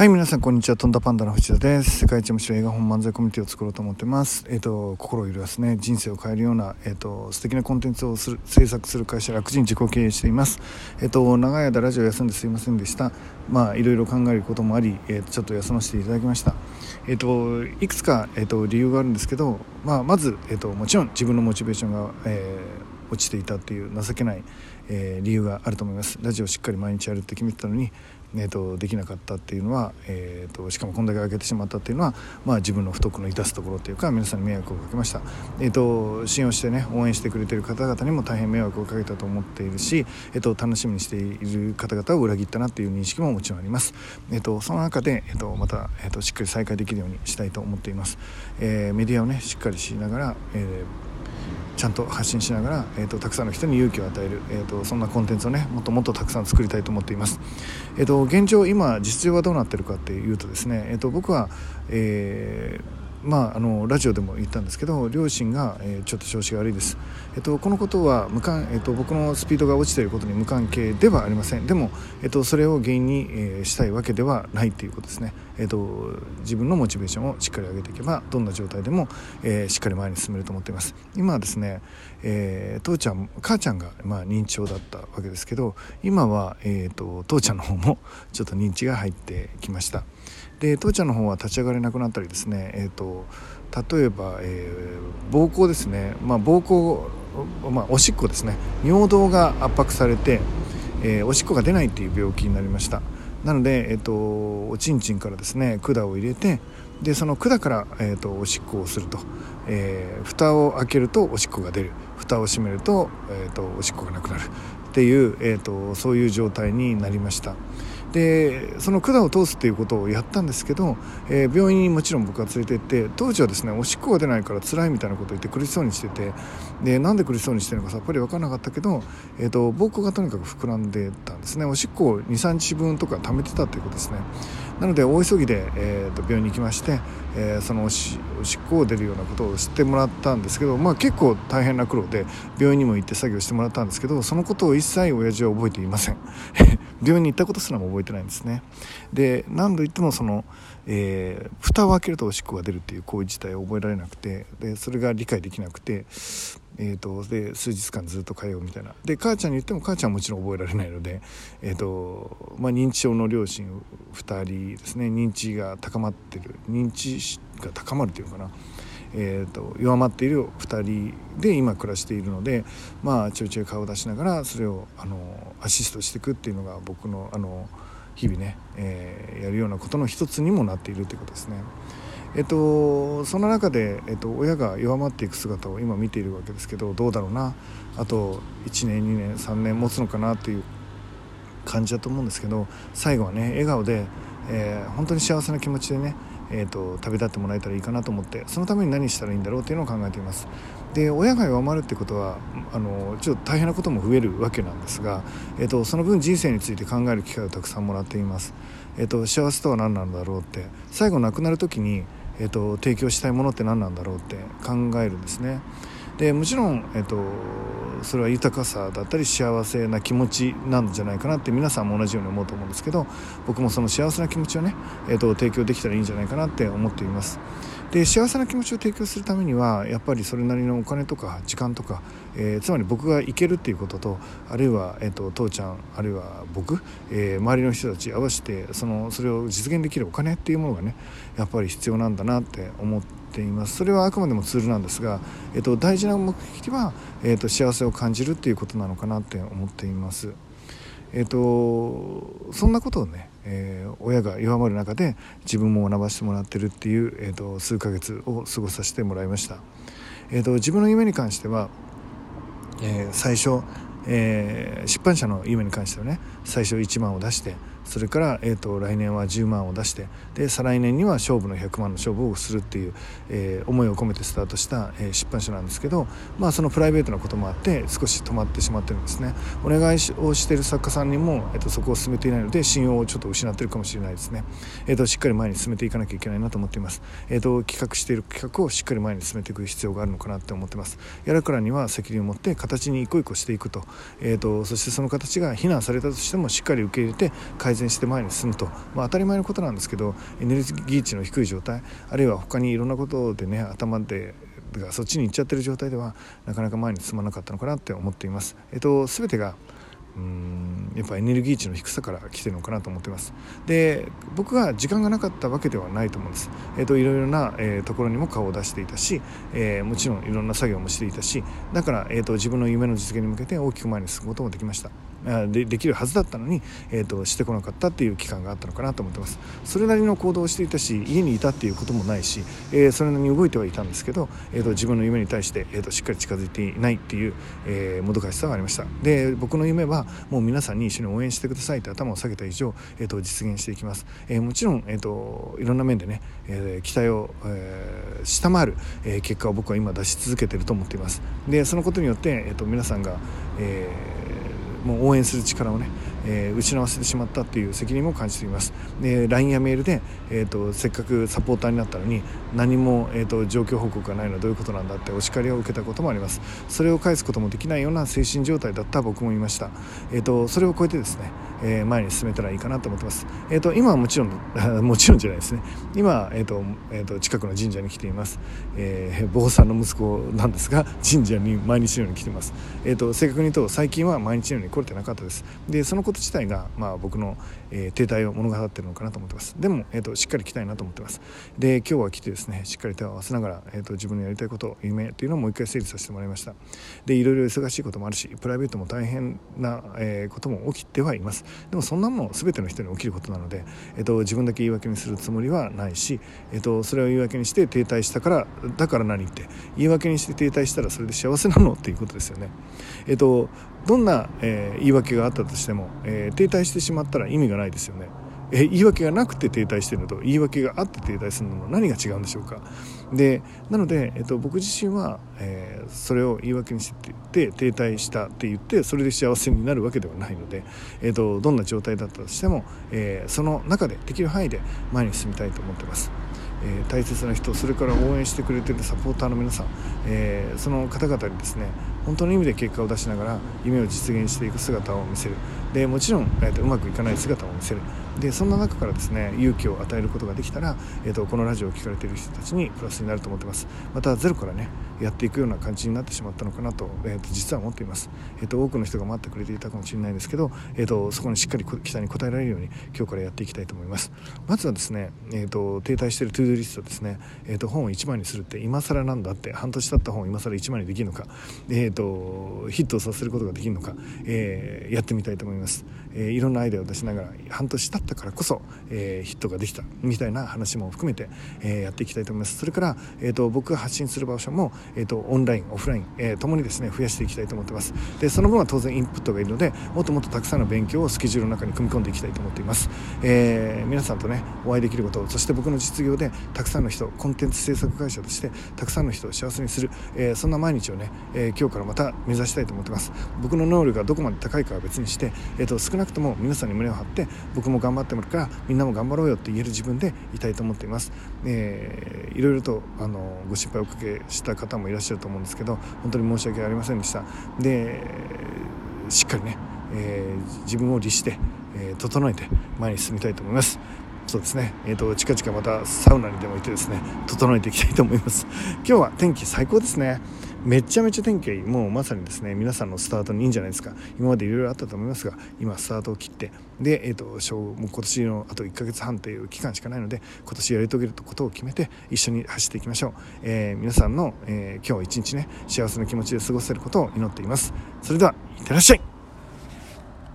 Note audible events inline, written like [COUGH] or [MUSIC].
はい、皆さん、こんにちは。とんだパンダの藤田です。世界一面白い映画本漫才コミュニティを作ろうと思ってます。えっ、ー、と、心を揺るがすね、人生を変えるような、えっ、ー、と、素敵なコンテンツをする制作する会社、楽人自己経営しています。えっ、ー、と、長い間ラジオ休んですいませんでした。まあ、いろいろ考えることもあり、え、ちょっと休ませていただきました。えっ、と、いくつか、えっ、と、理由があるんですけど、まあ、まず、えっ、と、もちろん自分のモチベーションが、え、落ちていたっていう情けない、えー、理由があると思います。ラジオしっかり毎日やるって決めてたのにえーと、できなかったっていうのは、えーと、しかもこんだけ開けてしまったっていうのは、まあ、自分の不徳の致すところというか皆さんに迷惑をかけました、えーと、信用してね応援してくれてる方々にも大変迷惑をかけたと思っているし、えー、と楽しみにしている方々を裏切ったなっていう認識ももちろんあります、えー、とその中で、えー、とまた、えー、としっかり再開できるようにしたいと思っています、えー、メディアをねしっかりしながら、えーちゃんと発信しながら、えーと、たくさんの人に勇気を与える、えーと、そんなコンテンツをねもっともっとたくさん作りたいと思っています、えーと、現状今実情はどうなってるかっていうとですね、えー、と僕は、えーまあ、あのラジオでも言ったんですけど両親が、えー、ちょっと調子が悪いです、えっと、このことは無関、えっと、僕のスピードが落ちていることに無関係ではありません。でも、えっと、それを原因に、えー、したいわけではないということですね、えっと、自分のモチベーションをしっかり上げていけばどんな状態でも、えー、しっかり前に進めると思っています。今はですね、えー、父ちゃん母ちゃんが、まあ、認知症だったわけですけど今は、えーと父ちゃんの方もちょっと認知が入ってきました。で父ちゃんの方は立ち上がれなくなったりですね、えーと、例えば、えー、膀胱ですね、まあ、膀胱、まあ、おしっこですね。尿道が圧迫されて、えー、おしっこが出ないっていう病気になりました。なので、えーと、おちんちんからですね管を入れてでその管から、えーと、おしっこをすると、えー、蓋を開けるとおしっこが出る。蓋を閉めると,、えー、とおしっこがなくなる。っていう、えー、とそういう状態になりました。でその管を通すっていうことをやったんですけど、えー、病院にもちろん僕は連れて行って当時はですねおしっこが出ないから辛いみたいなことを言って苦しそうにしててでなんで苦しそうにしてるのかさっぱり分からなかったけど、えーと、膀胱がとにかく膨らんでたんですね。おしっこを23日分とか溜めてたということですね。なので大急ぎで、えーと、病院に行きまして、えー、そのおしおしっこを出るようなことを知ってもらったんですけど、まあ、結構大変な苦労で病院にも行って作業してもらったんですけどそのことを一切親父は覚えていません。[LAUGHS] 病院に行ったことすらも覚えてないんですね。で何度言ってもその、えー、蓋を開けるとおしっこが出るっていう行為自体を覚えられなくてでそれが理解できなくてえーと、で数日間ずっと通うみたいな。で母ちゃんに言っても母ちゃんはもちろん覚えられないので、えーとまあ、認知症の両親2人ですね認知が高まってる認知が高まるというかな、えーと、弱まっている2人で今暮らしているので、まあ、ちょいちょい顔を出しながらそれをあのアシストしていくっていうのが僕のあの日々ね、えー、やるようなことの一つにもなっているということですね。えっと、その中で、えっと、親が弱まっていく姿を今見ているわけですけどどうだろうなあと1年2年3年持つのかなという感じだと思うんですけど最後はね笑顔で、えー、本当に幸せな気持ちでね、えーと、旅立ってもらえたらいいかなと思ってそのために何したらいいんだろうっていうのを考えています。で親が弱まるってことはあのちょっと大変なことも増えるわけなんですが、えーと、その分人生について考える機会をたくさんもらっています、えーと幸せとは何なんだろうって最後亡くなる時にえーと、提供したいものって何なんだろうって考えるんですね。でもちろん、えーと、それは豊かさだったり幸せな気持ちなんじゃないかなって皆さんも同じように思うと思うんですけど僕もその幸せな気持ちをね、えーと提供できたらいいんじゃないかなって思っています。で幸せな気持ちを提供するためにはやっぱりそれなりのお金とか時間とか、えー、つまり僕が行けるっていうこととあるいは、えーと、父ちゃんあるいは僕、えー、周りの人たち合わせてそのそれを実現できるお金っていうものがねやっぱり必要なんだなって思ってていますそれはあくまでもツールなんですが、えーと、大事な目的は、えーと幸せを感じるっていうことなのかなって思っています。えーと、そんなことをね、えー、親が弱まる中で自分も学ばせてもらってるっていう、えーと、数ヶ月を過ごさせてもらいました、えーと、自分の夢に関しては、えー、最初、えー、出版社の夢に関してはね最初1万を出してそれから、えーと、来年は10万を出してで再来年には勝負の100万の勝負をするっていう、えー、思いを込めてスタートした、えー、出版社なんですけど、まあ、そのプライベートなこともあって少し止まってしまってるんですね。お願いをしている作家さんにも、えーと、そこを進めていないので信用をちょっと失ってるかもしれないですね、えー、としっかり前に進めていかなきゃいけないなと思っています、えー、と企画している企画をしっかり前に進めていく必要があるのかなって思ってます。やるからには責任を持って形に一個一個していくと,、えー、とそしてその形が非難されたとしてもしっかり受け入れて改善善して前に進むと、まあ、当たり前のことなんですけどエネルギー値の低い状態あるいは他にいろんなことでね頭でがそっちに行っちゃってる状態ではなかなか前に進まなかったのかなって思っています。えっと、全てがうんやっぱエネルギー値の低さから来てるのかなと思ってます。で僕が時間がなかったわけではないと思うんです、えーと、いろいろな、えー、ところにも顔を出していたし、えー、もちろんいろんな作業もしていたしだから、えーと、自分の夢の実現に向けて大きく前に進むこともできました。でできるはずだったのに、えーと、してこなかったっていう期間があったのかなと思ってます。それなりの行動をしていたし家にいたっていうこともないし、えー、それなりに動いてはいたんですけど、えー、と自分の夢に対して、えー、としっかり近づいていないっていう、えー、もどかしさがありました。で僕の夢はもう皆さんに一緒に応援してくださいって頭を下げた以上、えー、と実現していきます、えー、もちろん、えー、といろんな面でね、えー、期待を、えー、下回る、えー、結果を僕は今出し続けてると思っています。でそのことによって、えー、と皆さんが、えーもう応援する力をね、えー、失わせてしまったっていう責任も感じています。で LINE やメールで、えーと、せっかくサポーターになったのに何も、えーと、状況報告がないのはどういうことなんだってお叱りを受けたこともあります。それを返すこともできないような精神状態だった僕もいました、えーと、それを超えてですね、えー、前に進めたらいいかなと思ってます、えー、と今はもちろん [LAUGHS] もちろんじゃないですね。今、えーとえー、と近くの神社に来ています、えー、坊さんの息子なんですが神社に毎日のように来てます、えー、と正確に言うと最近は毎日のように来れてなかったです。でそのこと自体が、まあ、僕の、えー、停滞を物語ってるのかなと思ってます。でも、えーと、しっかり来たいなと思ってます。で今日は来てですねしっかり手を合わせながら、えーと、自分のやりたいこと夢というのをもう一回整理させてもらいました。でいろいろ忙しいこともあるしプライベートも大変な、えー、ことも起きてはいます。でもそんなもの全ての人に起きることなので、えーと、自分だけ言い訳にするつもりはないし、えー、とそれを言い訳にして停滞したからだから何って言い訳にして停滞したらそれで幸せなのっていうことですよね。えっ、とどんな、えー、言い訳があったとしても、えー、停滞してしまったら意味がないですよね。え言い訳がなくて停滞してるのと言い訳があって停滞するのの何が違うんでしょうかでなので、えっと、僕自身は、えー、それを言い訳にしてて停滞したって言ってそれで幸せになるわけではないので、えっと、どんな状態だったとしても、えー、その中でできる範囲で前に進みたいと思ってます。えー、大切な人それから応援してくれてるサポーターの皆さん、えー、その方々にですね本当の意味で結果を出しながら夢を実現していく姿を見せる。でもちろん、えーと、うまくいかない姿を見せる。でそんな中からですね勇気を与えることができたら、えーと、このラジオを聴かれている人たちにプラスになると思ってます。またゼロからねやっていくような感じになってしまったのかなと,、えーと、実は思っています、えー、と多くの人が待ってくれていたかもしれないですけど、えー、とそこにしっかり期待に応えられるように今日からやっていきたいと思います。まずはですね、えー、と停滞しているトゥードリストですね、えー、と本を1枚にするって今更なんだって半年経った本を今更1枚にできるのか、えー、とヒットさせることができるのか、えー、やってみたいと思います、えー、いろんなアイデアを出しながら半年経ったからこそ、えー、ヒットができたみたいな話も含めて、え、やっていきたいと思います。それから、えーと、僕が発信する場所も、えーと、オンラインオフライン、えー、ともにですね増やしていきたいと思ってます。でその分は当然インプットがいるのでもっともっとたくさんの勉強をスケジュールの中に組み込んでいきたいと思っています、え、皆さんとねお会いできることそして僕の実業でたくさんの人コンテンツ制作会社としてたくさんの人を幸せにする、え、そんな毎日をね、え、今日からまた目指したいと思ってます。僕の能力がどこまで高いかは別にして、えーと、少なくとも皆さんに胸を張って僕も頑張ってもらうからみんなも頑張ろうよって言える自分でいたいと思っています、えー、いろいろとあのご心配をおかけした方もいらっしゃると思うんですけど本当に申し訳ありませんでした。でしっかりね、えー、自分を律して、えー、整えて前に進みたいと思います。そうですね、えーと、近々またサウナにでも行ってですね整えていきたいと思います。今日は天気最高ですね。めちゃめちゃ天気もうまさにですね皆さんのスタートにいいんじゃないですか。今までいろいろあったと思いますが今スタートを切ってで、えーと、もう今年のあと1ヶ月半という期間しかないので今年やり遂げることを決めて一緒に走っていきましょう、えー、皆さんの、えー、今日一日ね幸せな気持ちで過ごせることを祈っています。それではいってらっしゃい。